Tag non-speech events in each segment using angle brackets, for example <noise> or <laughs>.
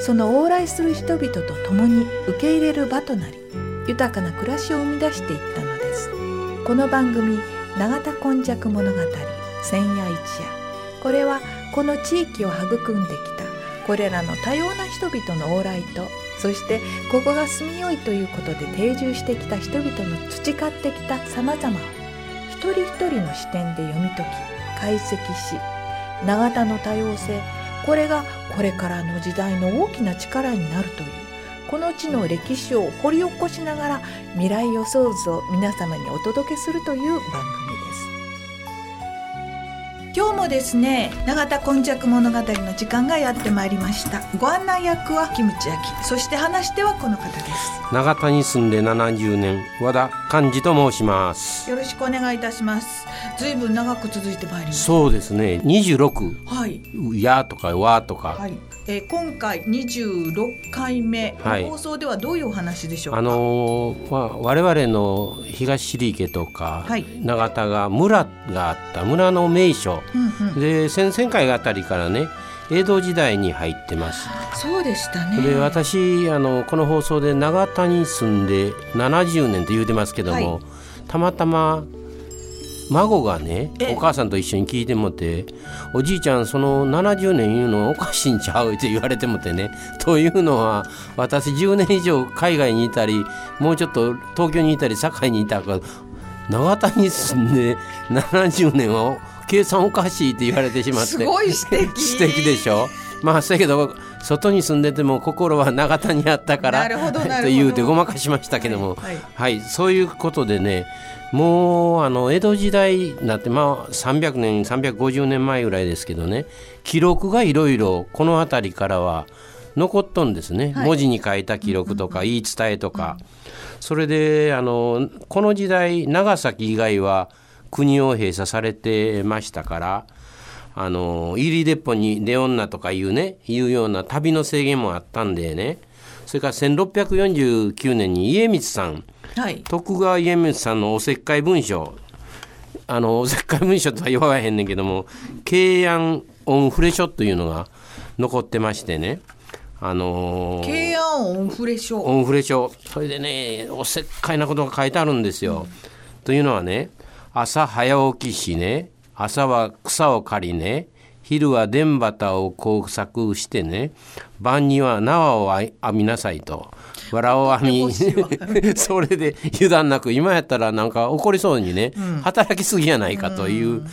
その往来する人々と共に受け入れる場となり豊かな暮らしを生み出していったのです。この番組「永田今昔物語千夜一夜」これはこの地域を育んできたこれらの多様な人々の往来とそしてここが住みよいということで定住してきた人々の培ってきたさまざまを一人一人の視点で読み解き解析し永田の多様性これがこれからの時代の大きな力になるというこの地の歴史を掘り起こしながら未来予想図を皆様にお届けするという番組今日もですね永田今昔物語の時間がやってまいりました。ご案内役はキムチ焼きそして話してはこの方です。永田に住んで70年和田寛治と申します。よろしくお願いいたします。ずいぶん長く続いてまいりましたそうですね。26はい「や」とか「わ」とか、はい、えー今回26回目、はい。放送ではどういうお話でしょうか？あのーまあ、我々の東尻池とか、はい。永田が村があった村の名所うんうん、で先々回あたりからね江戸時代に入ってます。そうでしたねで私あのこの放送で永田に住んで70年と言うてますけども、はいたまたま孫がねえお母さんと一緒に聞いてもって「おじいちゃんその70年言うのおかしいんちゃう?」って言われてもってね <laughs> というのは私10年以上海外にいたりもうちょっと東京にいたり堺にいたから永田に住んで70年は計算おかしいって言われてしまって。すごい素敵。素敵でしょ？まあせやけど外に住んでても心は永田にあったからと言うてごまかしましたけども。はいはい、そういうことでねもうあの江戸時代になってまあ300年350年前ぐらいですけどね記録がいろいろこの辺りからは残っとんですね、はい。文字に書いた記録とか言い伝えとか、それであのこの時代長崎以外は国を閉鎖されてましたからあの入り鉄砲に出女とかいうねいうような旅の制限もあったんでねそれから1649年に家光さんはい。徳川家光さんのおせっかい文書あのおせっかい文書とは言わへんねんけども慶安オンフレ書というのが残ってましてねあのー慶安オンフレ書オンフレ書それでねおせっかいなことが書いてあるんですよ。というのはね朝早起きしね。朝は草を刈りね。昼は田畑を工作してね。晩には縄を編みなさいと。わらを編み。<laughs> それで油断なく今やったらなんか怒りそうにね、働きすぎやないかという、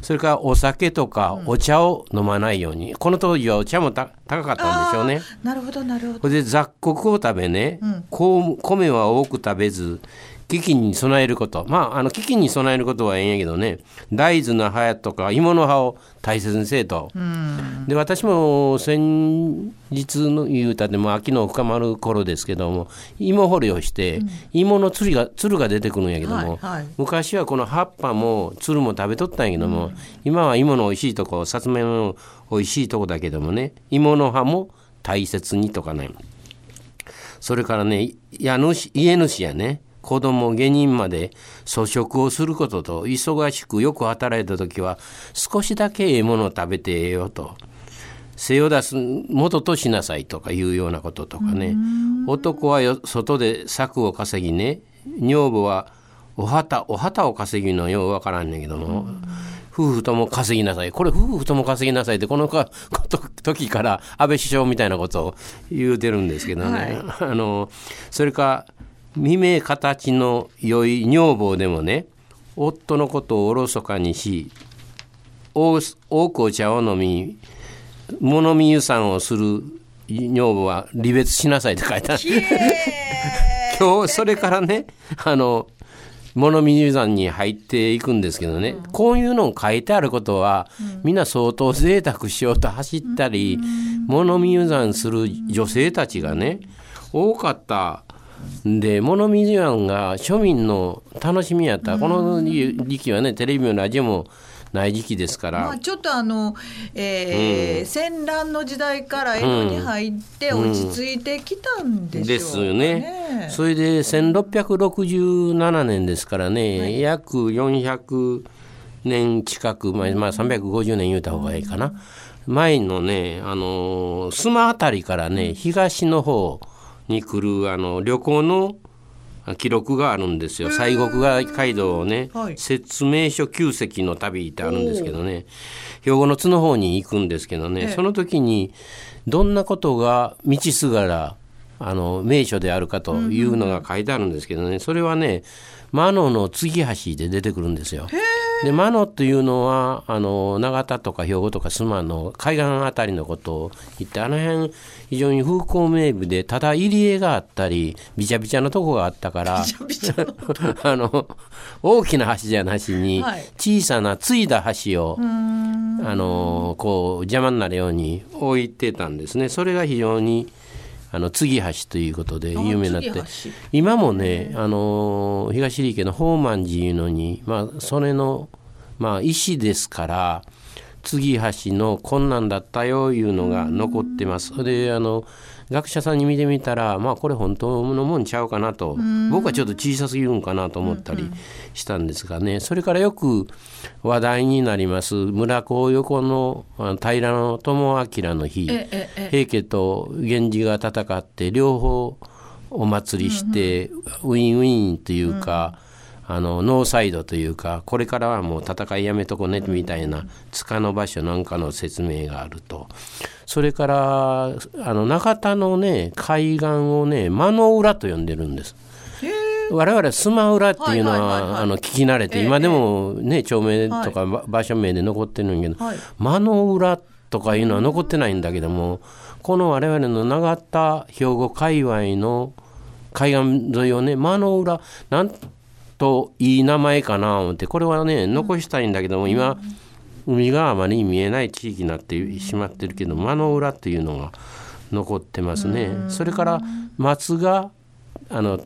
それからお酒とかお茶を飲まないように、この当時はお茶もた高かったんでしょうね。なるほどなるほど。それで雑穀を食べね、こう米は多く食べず飢饉に備えること。まああの飢饉に備えることはええんやけどね。大豆の葉とか芋の葉を大切にせえと、で私も先日の言うたでも秋の深まる頃ですけども芋掘りをして、芋のつるがつるが出てくるんやけども、はいはい。昔はこの葉っぱもつるも食べとったんやけども、今は芋の美味しいとこさつまいもの美味しいとこだけどもね芋の葉も大切にとかね。それからね家主家主やね子供下人まで粗食をすることと忙しくよく働いた時は少しだけええものを食べてええよと。背を出す元としなさいとかいうようなこととかね。男はよ外で策を稼ぎね。女房はお旗お旗を稼ぎのようわからんねんけども。夫婦とも稼ぎなさい。これ夫婦とも稼ぎなさいってこのか時から安倍首相みたいなことを言うてるんですけどね、あのそれか未明形の良い女房でもね夫のことをおろそかにし多多くお茶を飲み物見湯散をする女房は離別しなさいって書いてある。<laughs> 今日それからねあの物見湯山に入っていくんですけどね、うん、こういうのを書いてあることは、うん、みんな相当贅沢しようと走ったり、うん、物見湯山する女性たちがね多かったで物見湯山が庶民の楽しみやった、この時期はねテレビもラジオもない時期ですから、まあ、ちょっとあの、えー、うん、戦乱の時代から江戸に入って落ち着いてきたんでしょう、ね。うん、ですよね。それで1667年ですからね、はい、約400年近く、まあ、まあ、350年言うた方がいいかな。前のね、あの須磨辺りからね東の方に来るあの旅行の記録があるんですよ。西国街道をね、はい、説明書旧跡の旅ってあるんですけどね。兵庫の津の方に行くんですけどね、その時にどんなことが道すがらあの名所であるかというのが書いてあるんですけどね。それはねマノの継ぎ橋で出てくるんですよ。でマノというのはあの長田とか兵庫とか須磨の海岸あたりのことを言ってあの辺非常に風光明媚でただ入り江があったりびちゃびちゃなとこがあったからあの大きな橋じゃなしに、小さな継いだ橋をあのこう邪魔になるように置いてたんですね。それが非常にあの継ぎ橋ということで有名になって。今もねあの東利家の宝満寺いうのに、まあ、それの、まあ、石ですから継ぎ橋の困難だったよいうのが残ってます。であの学者さんに見てみたらまあこれ本当のもんちゃうかなと。僕はちょっと小さすぎるんかなと思ったりしたんですがね。それからよく話題になります村子横の平野友明の日。平家と源氏が戦って両方お祭りしてウィンウィンというか、あのノーサイドというかこれからはもう戦いやめとこねみたいな塚の場所なんかの説明があると。それからあの中田のね海岸をね間の浦と呼んでるんです。我々スマ浦っていうのはあの聞き慣れて今でもね町名とか場所名で残ってるんやけど間の浦とかいうのは残ってないんだけどもこの我々の長田兵庫界隈の海岸沿いをね間の浦なんといい名前かな思ってこれはね残したいんだけども今海があまり見えない地域になってしまってるけど間の浦っていうのが残ってますね。それから松があの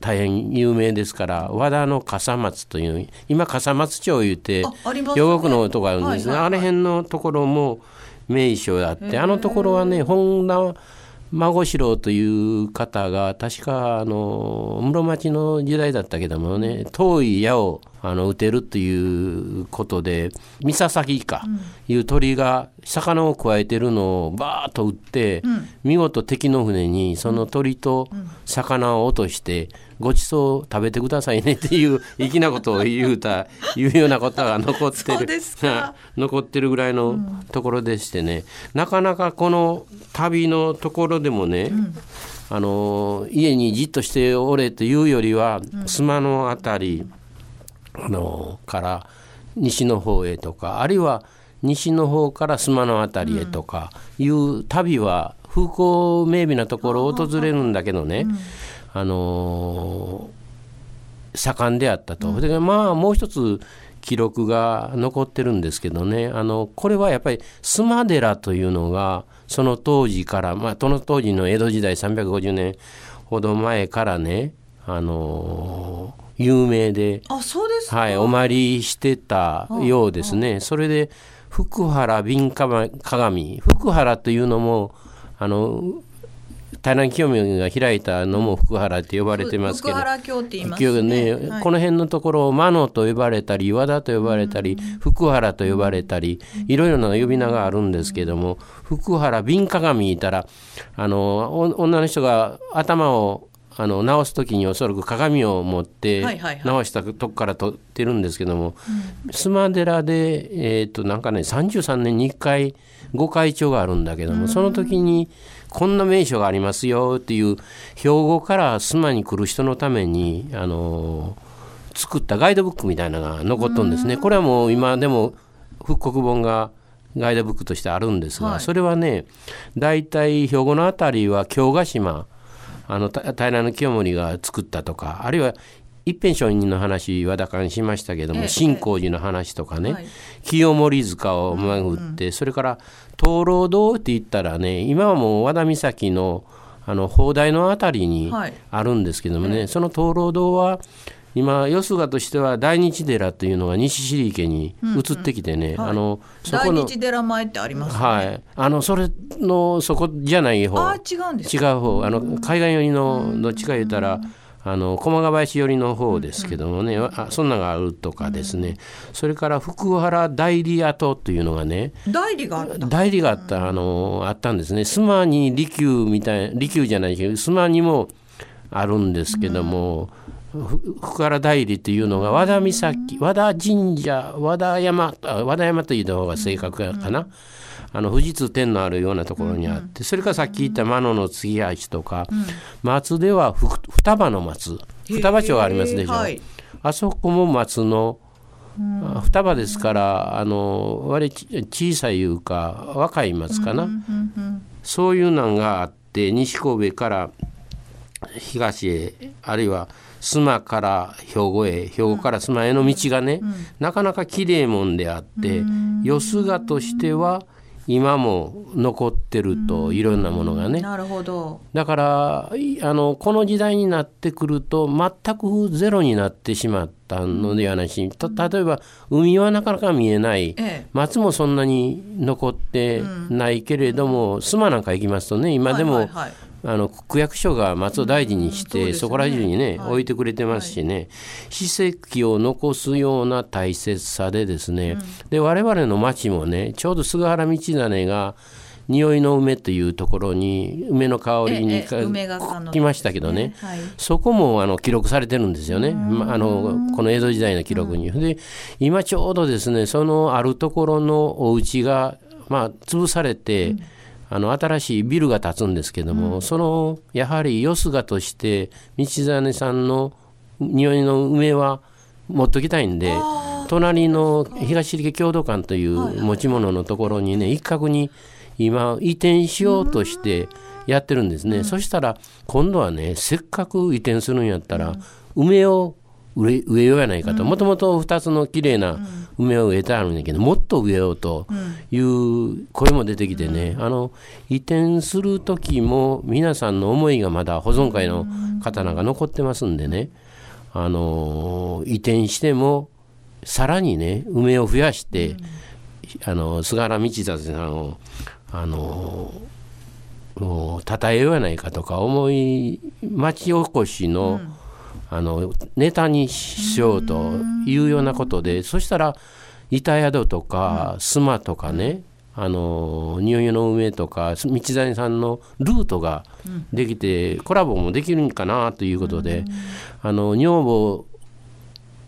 大変有名ですから和田の笠松という今笠松町いうて兵庫区のとこあるんですね、あれ辺のところも名所があってあのところはね本田孫四郎という方が確かあの室町の時代だったけどもね遠い矢をあの撃てるということでミササギかいう鳥が魚をくわえてるのをバーッと撃って、うん、見事敵の船にその鳥と魚を落としてごちそう食べてくださいねっていう粋なことを言うた <laughs> いうようなことが残ってる。<laughs> 残ってるぐらいのところでしてね、うん、なかなかこの旅のところでもね、うん。あの家にじっとしておれというよりは、須磨の辺りあのから西の方へとかあるいは西の方から須磨の辺りへとかいう旅は風光明媚なところを訪れるんだけどね、あの盛んであったと。でまあもう一つ記録が残ってるんですけどね。あのこれはやっぱり須磨寺というのがその当時からまあその当時の江戸時代350年ほど前からねあのー有名であそうですはい、お参りしてたようですね。それで福原瓶鏡。福原というのもあの平南清美が開いたのも福原って呼ばれてますけど福原京って言いますね、ねはい、この辺のところを真野と呼ばれたり和田と呼ばれたり、うん、福原と呼ばれたり、うん、いろいろな呼び名があるんですけども福原瓶鏡いたらあの女の人が頭をあの直す時におそらく鏡を持って直したとこから撮ってるんですけども、須磨寺で、えー、となんかね33年に1回ご開帳があるんだけども、その時にこんな名所がありますよっていう兵庫から須磨に来る人のためにあの作ったガイドブックみたいなのが残っとんですね。これはもう今でも復刻本がガイドブックとしてあるんですが、はい。それはね大体兵庫の辺りは京ヶ島あのた平清盛が作ったとかあるいは一辺上人の話和田間しましたけども、ええ新光寺の話とかね、はい清盛塚を巡って、それから灯籠堂って言ったらね今はもう和田岬のあの砲台の辺りにはい。あるんですけどもね、その灯籠堂は今よすがとしては大日寺というのが西尻家に移ってきてね、はい。あのそ大この日寺前ってありますね、はい。あのそれのそこじゃない方。ああ違うんです違う方。あの海岸寄りのどっちか言ったらあの駒ヶ林寄りの方ですけどもね、あそんなのがあるとかですね、それから福原代理跡というのがね代理があった。代理があったあのあったんですね。須磨に利休みたい利休じゃないけど須磨にもあるんですけども、ふ福原代理というのが和田岬和田神社和田山あ和田山という方が正確かな、あの富士通天のあるようなところにあって、それからさっき言った真野の継橋とか、松ではふ双葉の松。双葉町がありますでしょ、はい。あそこも松のあ双葉ですからあの割り小さいいうか若い松かな、そういうのがあって西神戸から東へあるいは須磨から兵庫へ兵庫から須磨への道がね、なかなか綺麗もんであって、よすがとしては今も残ってると、いろんなものがね。なるほど。だからいあのこの時代になってくると全くゼロになってしまったのではないし、た例えば海はなかなか見えない、ええ。松もそんなに残ってないけれども、須磨なんか行きますとね今でも、はいはいはいあの区役所が松を大事にして、うんそこら中にね、はい。置いてくれてますしね、史跡を残すような大切さでですね、で我々の町もねちょうど菅原道真が匂いの梅というところに梅の香りに来ましたけどね、はい。そこもあの記録されてるんですよね、まあのこの江戸時代の記録に。で今ちょうどですねそのあるところのお家がまあ潰されて、あの新しいビルが建つんですけども、そのやはりよすがとして道真さんの匂いの梅は持っときたいんで隣の東家共同館という持ち物のところにね一角に今移転しようとしてやってるんですね、そしたら今度はねせっかく移転するんやったら、梅を植え植えようやないかと。もともと2つの綺麗な梅を植えてあるんだけどもっと植えようという声も出てきてね、あの移転する時も皆さんの思いがまだ保存会の方なんか残ってますんでね、あの移転してもさらにね梅を増やして、あの菅原道真さんをあのもう称えようやないかとか思い町おこしの,、あのネタにしようというようなことで、そしたら板宿とか須磨とかね、あの匂いの梅とか道谷さんのルートができて、コラボもできるんかなということで、あの女房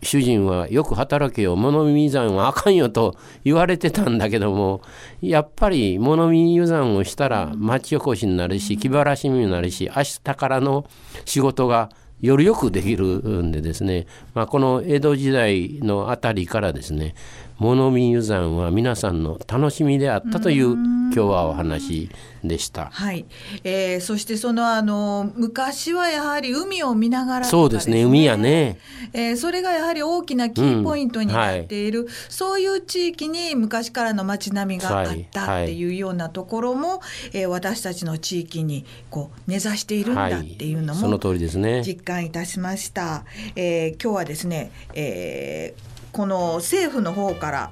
主人はよく働けよ物見山はあかんよと言われてたんだけどもやっぱり物見湯山をしたら町おこしになるし気晴らしになるし明日からの仕事がよりよくできるんでですね、まあ、この江戸時代のあたりからですね物見湯山は皆さんの楽しみであったという今日はお話でした。はい、えー、そしてそのあの昔はやはり海を見ながらとかそうですね海やね。えーそれがやはり大きなキーポイントになっている、そういう地域に昔からの街並みがあったっていうようなところも、えー私たちの地域にこう根ざしているんだっていうのもその通りですね。実感いたしました。えー今日はですね、えーこの政府の方から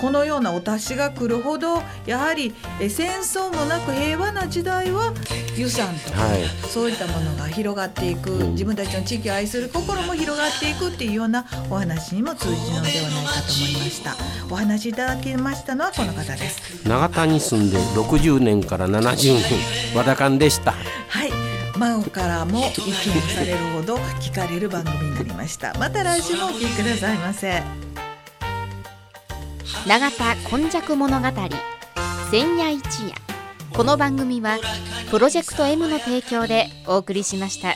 このようなお達しが来るほどやはりえー戦争もなく平和な時代は予算とか、はい。そういったものが広がっていく、うん。自分たちの地域を愛する心も広がっていくっていうようなお話にも通じるのではないかと思いました。お話しいただきましたのはこの方です。長田に住んで60年から70年。和田館でした。はい。真央からも意見されるほど聞かれる番組になりました。また来週もお聞きくださいませ永田今昔物語千夜一夜この番組はプロジェクト M の提供でお送りしました。